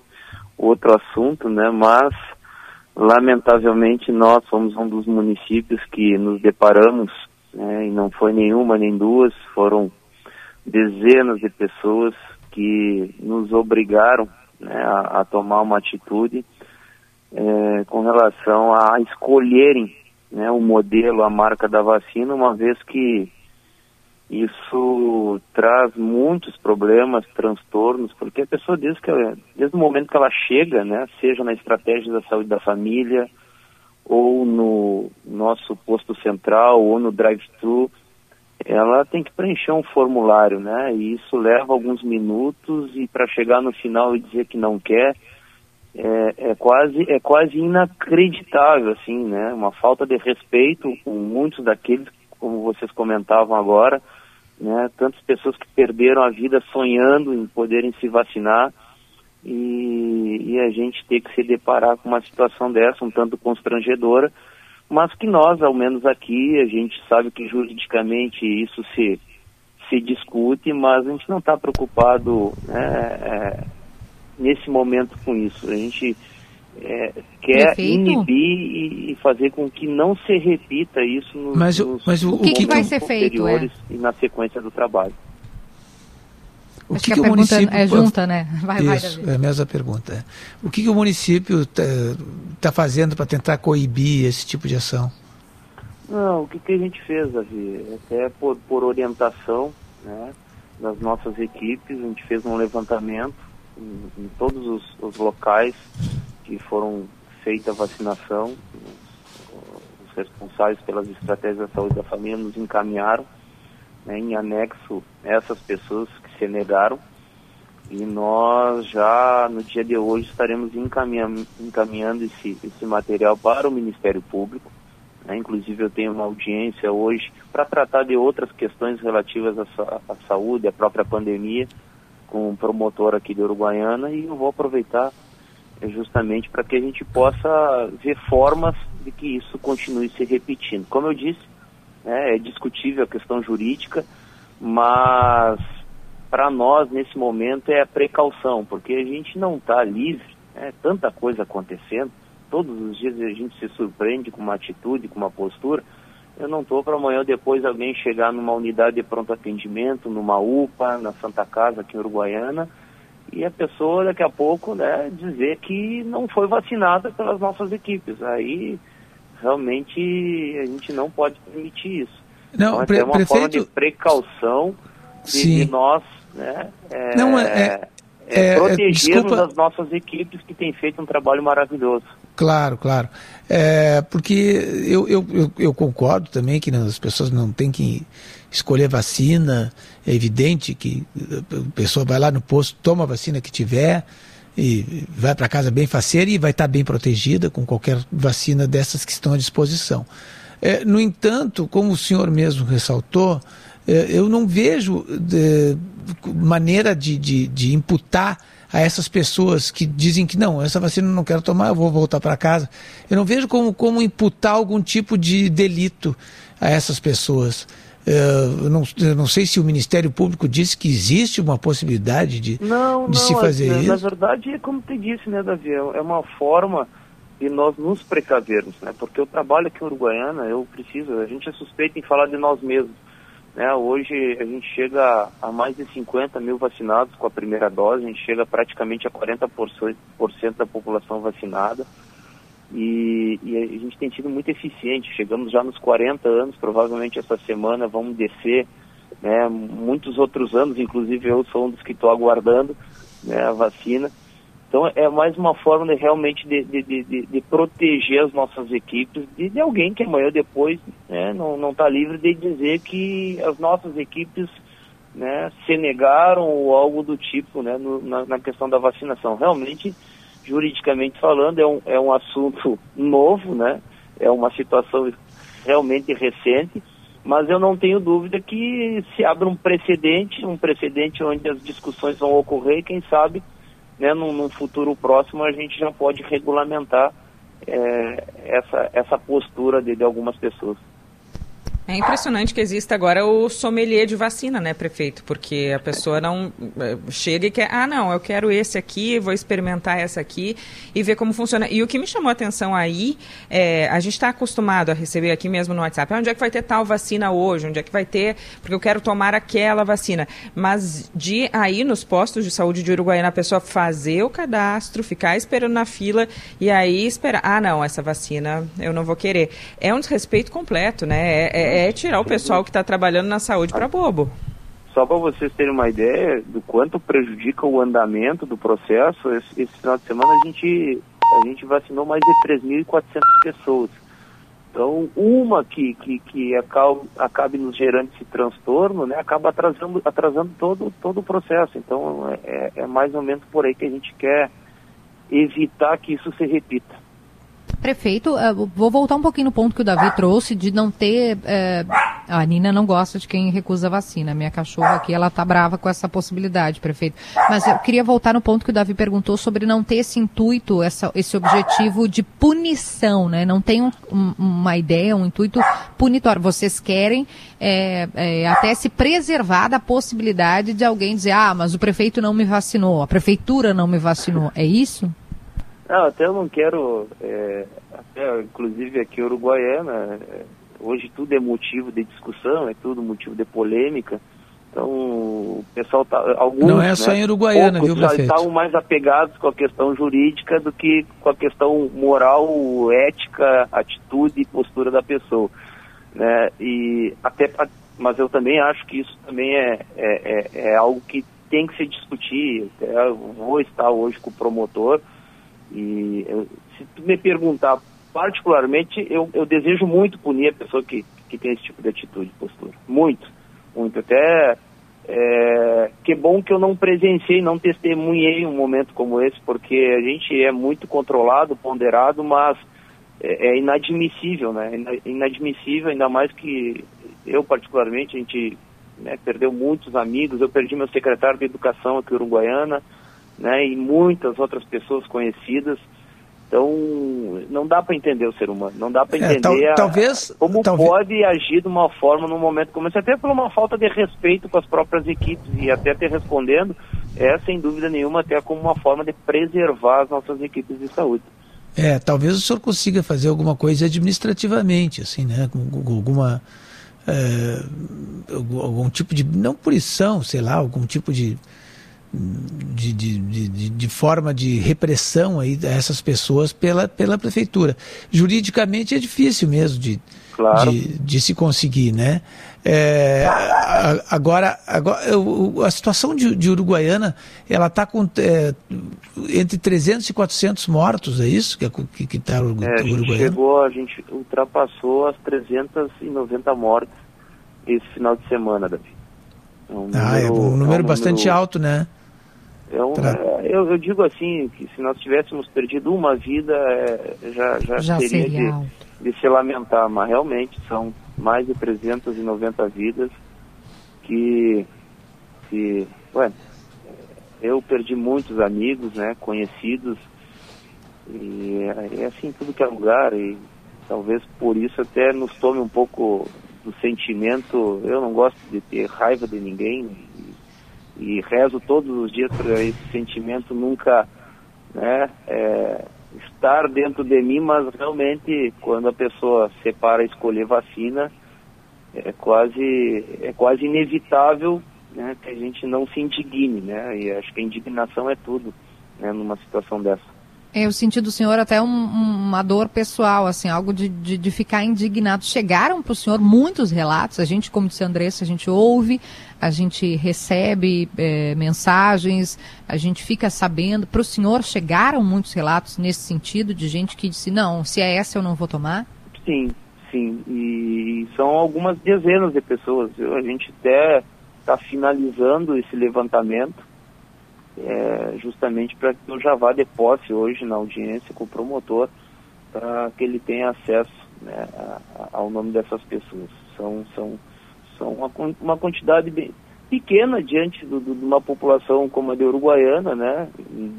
outro assunto, né? Mas lamentavelmente nós somos um dos municípios que nos deparamos, né? E não foi nenhuma nem duas, foram dezenas de pessoas que nos obrigaram né, a, a tomar uma atitude é, com relação a escolherem né, o modelo, a marca da vacina, uma vez que isso traz muitos problemas, transtornos, porque a pessoa desde, que ela, desde o momento que ela chega, né, seja na estratégia da saúde da família, ou no nosso posto central, ou no drive-thru, ela tem que preencher um formulário, né? E isso leva alguns minutos e para chegar no final e dizer que não quer, é, é, quase é quase inacreditável, assim, né? Uma falta de respeito com muitos daqueles, como vocês comentavam agora, né? Tantas pessoas que perderam a vida sonhando em poderem se vacinar e, e, a gente ter que se deparar com uma situação dessa, um tanto constrangedora, mas que nós, ao menos aqui, a gente sabe que juridicamente isso se, se discute, mas a gente não está preocupado né, é, nesse momento com isso. A gente é, quer Perfeito. inibir e, e, fazer com que não se repita isso nos, mas, nos, mas o, o que, que vai ser feito é? e na sequência do trabalho. O que, que, que o município é junta, né? Vai, Isso, vai, é a mesma pergunta. O que, que o município está tá fazendo para tentar coibir esse tipo de ação? Não, o que, que a gente fez, Davi? Até por, por orientação né, das nossas equipes, a gente fez um levantamento em, em todos os, os locais que foram feita a vacinação, os responsáveis pelas estratégias da saúde da família nos encaminharam né, em anexo essas pessoas que se negaram e nós já no dia de hoje estaremos encaminhando, encaminhando esse, esse material para o Ministério Público. Né? Inclusive eu tenho uma audiência hoje para tratar de outras questões relativas à, à saúde, à própria pandemia, com um promotor aqui de Uruguaiana e eu vou aproveitar justamente para que a gente possa ver formas de que isso continue se repetindo. Como eu disse, né, é discutível a questão jurídica, mas para nós nesse momento é a precaução, porque a gente não está livre, né, tanta coisa acontecendo, todos os dias a gente se surpreende com uma atitude, com uma postura. Eu não estou para amanhã ou depois alguém chegar numa unidade de pronto atendimento, numa UPA, na Santa Casa aqui em Uruguaiana, e a pessoa daqui a pouco né, dizer que não foi vacinada pelas nossas equipes. Aí realmente a gente não pode permitir isso. Não, então, é uma prefeito... forma de precaução de, de nós né, é, não, é, é, é, é protegermos as nossas equipes que têm feito um trabalho maravilhoso. Claro, claro. É, porque eu, eu, eu, eu, concordo também que as pessoas não têm que escolher vacina. É evidente que a pessoa vai lá no posto, toma a vacina que tiver e vai para casa bem faceira e vai estar bem protegida com qualquer vacina dessas que estão à disposição. É, no entanto, como o senhor mesmo ressaltou, é, eu não vejo de, maneira de, de, de imputar a essas pessoas que dizem que não, essa vacina eu não quero tomar, eu vou voltar para casa. Eu não vejo como, como imputar algum tipo de delito a essas pessoas. Uh, eu, não, eu não sei se o Ministério Público disse que existe uma possibilidade de, não, de não, se fazer na, isso. Na verdade, é como te disse, né, Davi? É, é uma forma de nós nos precavermos, né? Porque eu trabalho aqui em Uruguaiana, eu preciso, a gente é suspeito em falar de nós mesmos. Né? Hoje a gente chega a mais de 50 mil vacinados com a primeira dose, a gente chega praticamente a 40% da população vacinada. E, e, a gente tem sido muito eficiente, chegamos já nos 40 anos, provavelmente essa semana vamos descer, né, muitos outros anos, inclusive eu sou um dos que estou aguardando né, a vacina. Então é mais uma forma de, realmente de, de, de, de proteger as nossas equipes de, de alguém que amanhã ou depois né, não está livre de dizer que as nossas equipes né, se negaram ou algo do tipo né, no, na, na, questão da vacinação. Realmente, juridicamente falando, é um, é um assunto novo, né, é uma situação realmente recente, mas eu não tenho dúvida que se abre um precedente, um precedente onde as discussões vão ocorrer e quem sabe né, num, num futuro próximo a gente já pode regulamentar é, essa, essa postura de, de algumas pessoas. É impressionante que exista agora o sommelier de vacina, né, prefeito? Porque a pessoa não é, chega e quer, ah, não, eu quero esse aqui, vou experimentar essa aqui e ver como funciona. E o que me chamou a atenção aí, é, a gente está acostumado a receber aqui mesmo no WhatsApp, ah, onde é que vai ter tal vacina hoje? Onde é que vai ter? Porque eu quero tomar aquela vacina. Mas de aí nos postos de saúde de Uruguaiana, a pessoa fazer o cadastro, ficar esperando na fila e aí esperar, ah, não, essa vacina eu não vou querer. É um desrespeito completo, né? É, é, é tirar o pessoal que está trabalhando na saúde para bobo. Só para vocês terem uma ideia do quanto prejudica o andamento do processo, esse, esse final de semana a gente, a gente vacinou mais de 3.400 pessoas. Então, uma que, que, que acabe, acabe nos gerando esse transtorno, né, acaba atrasando, atrasando todo, todo o processo. Então, é, é mais ou menos por aí que a gente quer evitar que isso se repita. Prefeito, uh, vou voltar um pouquinho no ponto que o Davi trouxe de não ter. Uh, a Nina não gosta de quem recusa a vacina. Minha cachorra aqui, ela tá brava com essa possibilidade, prefeito. Mas eu queria voltar no ponto que o Davi perguntou sobre não ter esse intuito, essa, esse objetivo de punição, né? Não tem um, uma ideia, um intuito punitório. Vocês querem é, é, até se preservar da possibilidade de alguém dizer, ah, mas o prefeito não me vacinou, a prefeitura não me vacinou. É isso? Não, até eu não quero, é, até, inclusive aqui em Uruguaiana, é, hoje tudo é motivo de discussão, é tudo motivo de polêmica. Então, o pessoal tá, alguns, Não é só né, em Uruguaiana, viu, prefeito? estavam mais apegados com a questão jurídica do que com a questão moral, ética, atitude e postura da pessoa, né? E até, mas eu também acho que isso também é, é, é, é algo que tem que se discutir. Eu vou estar hoje com o promotor, e eu, se tu me perguntar particularmente, eu, eu desejo muito punir a pessoa que, que tem esse tipo de atitude, postura. Muito. muito. Até é, que bom que eu não presenciei, não testemunhei um momento como esse, porque a gente é muito controlado, ponderado, mas é, é inadmissível, né? Inadmissível, ainda mais que eu particularmente, a gente né, perdeu muitos amigos, eu perdi meu secretário de educação aqui uruguaiana, né, e muitas outras pessoas conhecidas. Então, não dá para entender o ser humano, não dá para entender é, tal, talvez, como talvez... pode agir de uma forma num momento como esse, até por uma falta de respeito com as próprias equipes e até te respondendo, é sem dúvida nenhuma até como uma forma de preservar as nossas equipes de saúde. É, talvez o senhor consiga fazer alguma coisa administrativamente, assim, né, com, com alguma é, algum tipo de não punição, sei lá, algum tipo de de, de, de, de, forma de repressão aí a essas pessoas pela, pela prefeitura. Juridicamente é difícil mesmo de, claro. de, de se conseguir, né? É, agora, agora a situação de, de Uruguaiana, ela está com é, entre 300 e 400 mortos, é isso que está que, que tá é, a gente chegou, a gente ultrapassou as 390 mortes esse final de semana, Davi. É um número, ah, é um número, é um bastante número... alto, né? É um, é, eu, eu, digo assim, que se nós tivéssemos perdido uma vida, é, já, já, já, seria, seria de, de, se lamentar, mas realmente são mais de 390 vidas que, que ué, eu perdi muitos amigos, né, conhecidos, e é, é assim tudo que é lugar, e talvez por isso até nos tome um pouco do sentimento, eu não gosto de ter raiva de ninguém, e rezo todos os dias para esse sentimento nunca né, é, estar dentro de mim, mas realmente quando a pessoa separa escolher vacina, é quase, é quase inevitável né, que a gente não se indigne, né? E acho que a indignação é tudo né, numa situação dessa. Eu senti do senhor até um, uma dor pessoal, assim, algo de, de, de ficar indignado. Chegaram para o senhor muitos relatos, a gente, como disse a Andressa, a gente ouve, a gente recebe é, mensagens, a gente fica sabendo. Para o senhor chegaram muitos relatos nesse sentido, de gente que disse, não, se é essa eu não vou tomar? Sim, sim. E são algumas dezenas de pessoas. A gente até está finalizando esse levantamento é, justamente para que eu já vá de posse hoje na audiência com o promotor, para que ele tenha acesso né, ao nome dessas pessoas. São, são, são uma, uma quantidade bem pequena diante do, do, de uma população como a de Uruguaiana, né,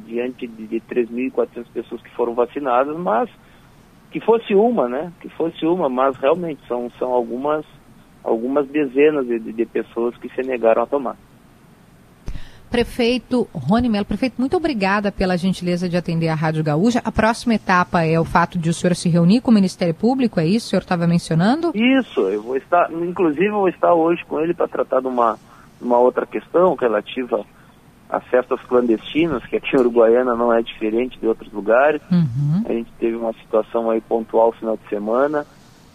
diante de, de 3.400 pessoas que foram vacinadas, mas que fosse uma, né, que fosse uma, mas realmente são, são algumas, algumas dezenas de, de pessoas que se negaram a tomar. Prefeito Rony Melo, prefeito, muito obrigada pela gentileza de atender a Rádio Gaúcha. A próxima etapa é o fato de o senhor se reunir com o Ministério Público, é isso? O senhor estava mencionando? Isso, eu vou estar, inclusive eu vou estar hoje com ele para tratar de uma, uma outra questão relativa às festas clandestinas, que aqui em Uruguaiana não é diferente de outros lugares. Uhum. A gente teve uma situação aí pontual no final de semana,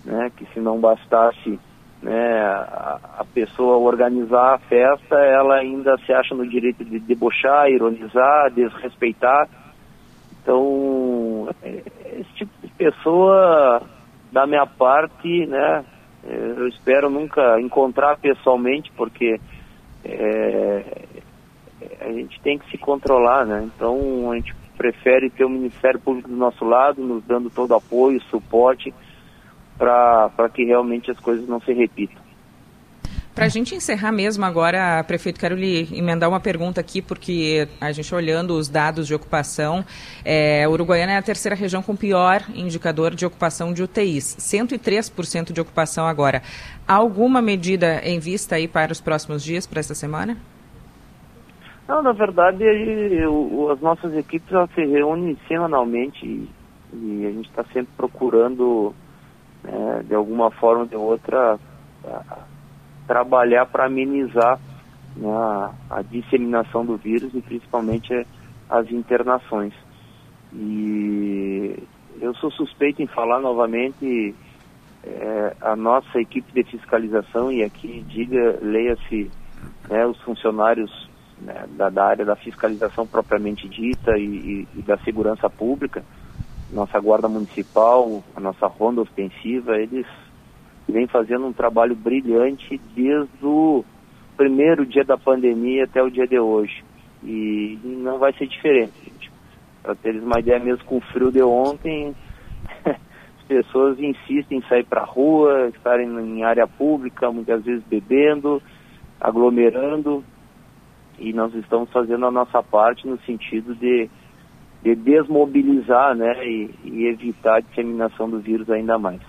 né, que se não bastasse né, a, a, pessoa organizar a festa, ela ainda se acha no direito de debochar, ironizar, desrespeitar. Então, é, esse tipo de pessoa, da minha parte, né, eu espero nunca encontrar pessoalmente, porque é, a gente tem que se controlar, né? Então, a gente prefere ter o Ministério Público do nosso lado, nos dando todo apoio, suporte, para que realmente as coisas não se repitam. Para a gente encerrar mesmo agora, prefeito, quero lhe emendar uma pergunta aqui, porque a gente olhando os dados de ocupação, é, Uruguaiana é a terceira região com pior indicador de ocupação de UTIs, 103% de ocupação agora. Há alguma medida em vista aí para os próximos dias, para essa semana? Não, na verdade, as nossas equipes se reúnem semanalmente e, e a gente está sempre procurando né, de alguma forma ou de outra, a, trabalhar para amenizar né, a, a, disseminação do vírus e principalmente as internações. E eu sou suspeito em falar novamente é, a nossa equipe de fiscalização, e aqui diga, leia-se né, os funcionários né, da, da, área da fiscalização propriamente dita e, e, e da segurança pública, nossa guarda municipal, a nossa ronda ostensiva, eles vem fazendo um trabalho brilhante desde o primeiro dia da pandemia até o dia de hoje. E não vai ser diferente. Para teres uma ideia, mesmo com o frio de ontem, as pessoas insistem em sair para a rua, estarem em área pública, muitas vezes bebendo, aglomerando. E nós estamos fazendo a nossa parte no sentido de, de desmobilizar né, e, e evitar a disseminação do vírus ainda mais.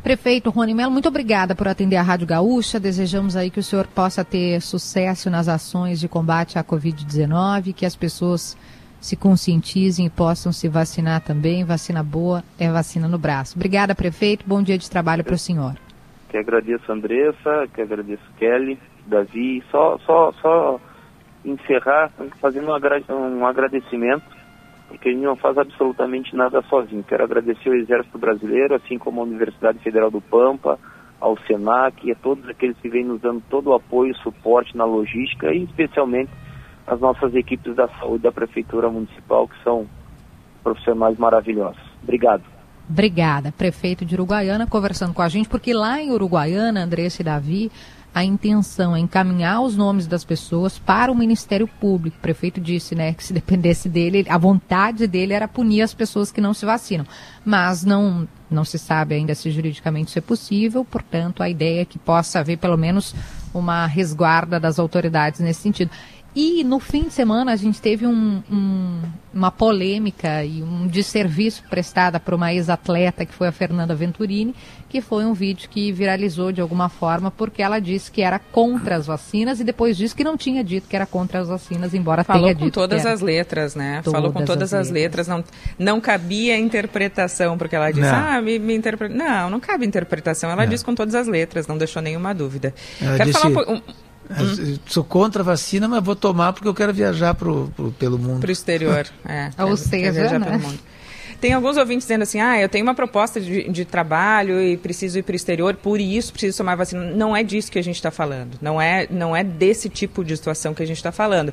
Prefeito Rony Melo, muito obrigada por atender a Rádio Gaúcha. Desejamos aí que o senhor possa ter sucesso nas ações de combate à Covid-19, que as pessoas se conscientizem e possam se vacinar também. Vacina boa é vacina no braço. Obrigada, prefeito. Bom dia de trabalho para o senhor. Que agradeço, Andressa, que agradeço, Kelly, Davi. Só, só, só encerrar fazendo um agradecimento porque ele não faz absolutamente nada sozinho. Quero agradecer ao Exército Brasileiro, assim como a Universidade Federal do Pampa, ao SENAC e a todos aqueles que vêm nos dando todo o apoio e suporte na logística e especialmente as nossas equipes da saúde da Prefeitura Municipal, que são profissionais maravilhosos. Obrigado. Obrigada, prefeito de Uruguaiana, conversando com a gente, porque lá em Uruguaiana, Andressa e Davi, a intenção é encaminhar os nomes das pessoas para o Ministério Público. O prefeito disse, né, que se dependesse dele, a vontade dele era punir as pessoas que não se vacinam. Mas não, não se sabe ainda se juridicamente isso é possível, portanto, a ideia é que possa haver pelo menos uma resguarda das autoridades nesse sentido. E no fim de semana a gente teve um, um, uma polêmica e um desserviço prestado por uma ex-atleta que foi a Fernanda Venturini, que foi um vídeo que viralizou de alguma forma porque ela disse que era contra as vacinas e depois disse que não tinha dito que era contra as vacinas, embora Falou tenha dito. Falou com todas as letras, né? Todas Falou com todas as, as letras. letras. Não, não cabia interpretação, porque ela disse, não. ah, me, me interpreta. Não, não cabe interpretação. Ela não. disse com todas as letras, não deixou nenhuma dúvida. Ela Quero disse... falar um, Hum. Sou contra a vacina, mas vou tomar porque eu quero viajar pro, pro pelo mundo. Para o exterior, é. Ou seja, né? Tem alguns ouvintes dizendo assim, ah, eu tenho uma proposta de, de trabalho e preciso ir para o exterior, por isso preciso tomar vacina. Não é disso que a gente está falando. Não é, não é desse tipo de situação que a gente está falando.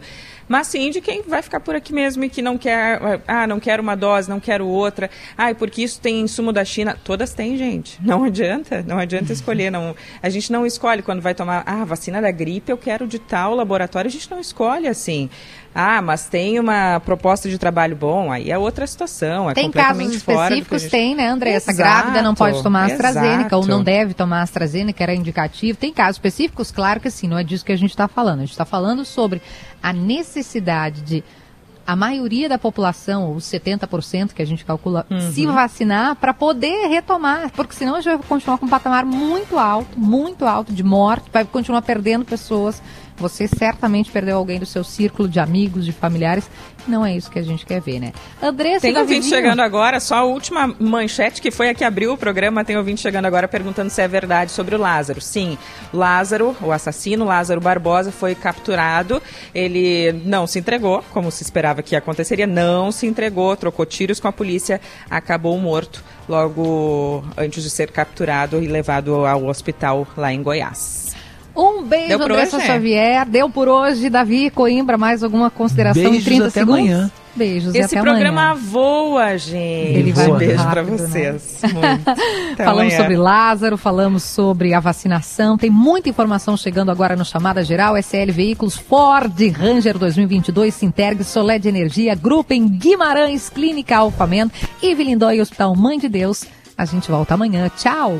Mas sim de quem vai ficar por aqui mesmo e que não quer, ah, não quero uma dose, não quero outra. Ah, porque isso tem insumo da China. Todas têm, gente. Não adianta, não adianta escolher. Não, a gente não escolhe quando vai tomar, ah, vacina da gripe, eu quero de tal laboratório. A gente não escolhe assim. Ah, mas tem uma proposta de trabalho bom, aí é outra situação, é tem completamente casos específicos, gente... tem, né, André? Essa grávida não pode tomar AstraZeneca ou não deve tomar AstraZeneca, era indicativo. Tem casos específicos? Claro que sim, não é disso que a gente está falando. A gente está falando sobre a necessidade de a maioria da população, os 70% que a gente calcula, uhum. se vacinar para poder retomar, porque senão a gente vai continuar com um patamar muito alto, muito alto de morte, vai continuar perdendo pessoas você certamente perdeu alguém do seu círculo de amigos, de familiares. Não é isso que a gente quer ver, né? Andressa Tem ouvinte chegando agora, só a última manchete, que foi a que abriu o programa. Tem ouvinte chegando agora perguntando se é verdade sobre o Lázaro. Sim, Lázaro, o assassino, Lázaro Barbosa, foi capturado. Ele não se entregou, como se esperava que aconteceria. Não se entregou, trocou tiros com a polícia, acabou morto logo antes de ser capturado e levado ao hospital lá em Goiás. Um beijo, Andressa hoje, Xavier. Deu por hoje, Davi Coimbra. Mais alguma consideração Beijos em 30 até segundos? Amanhã. Beijos Esse e até programa amanhã. voa, gente. Ele vai um beijo para né? vocês. falamos amanhã. sobre Lázaro, falamos sobre a vacinação. Tem muita informação chegando agora no Chamada Geral. SL Veículos, Ford, Ranger 2022, Sinterg, Solé de Energia, Grupo em Guimarães, Clínica Alfamento, Evelyn Dói Hospital Mãe de Deus. A gente volta amanhã. Tchau.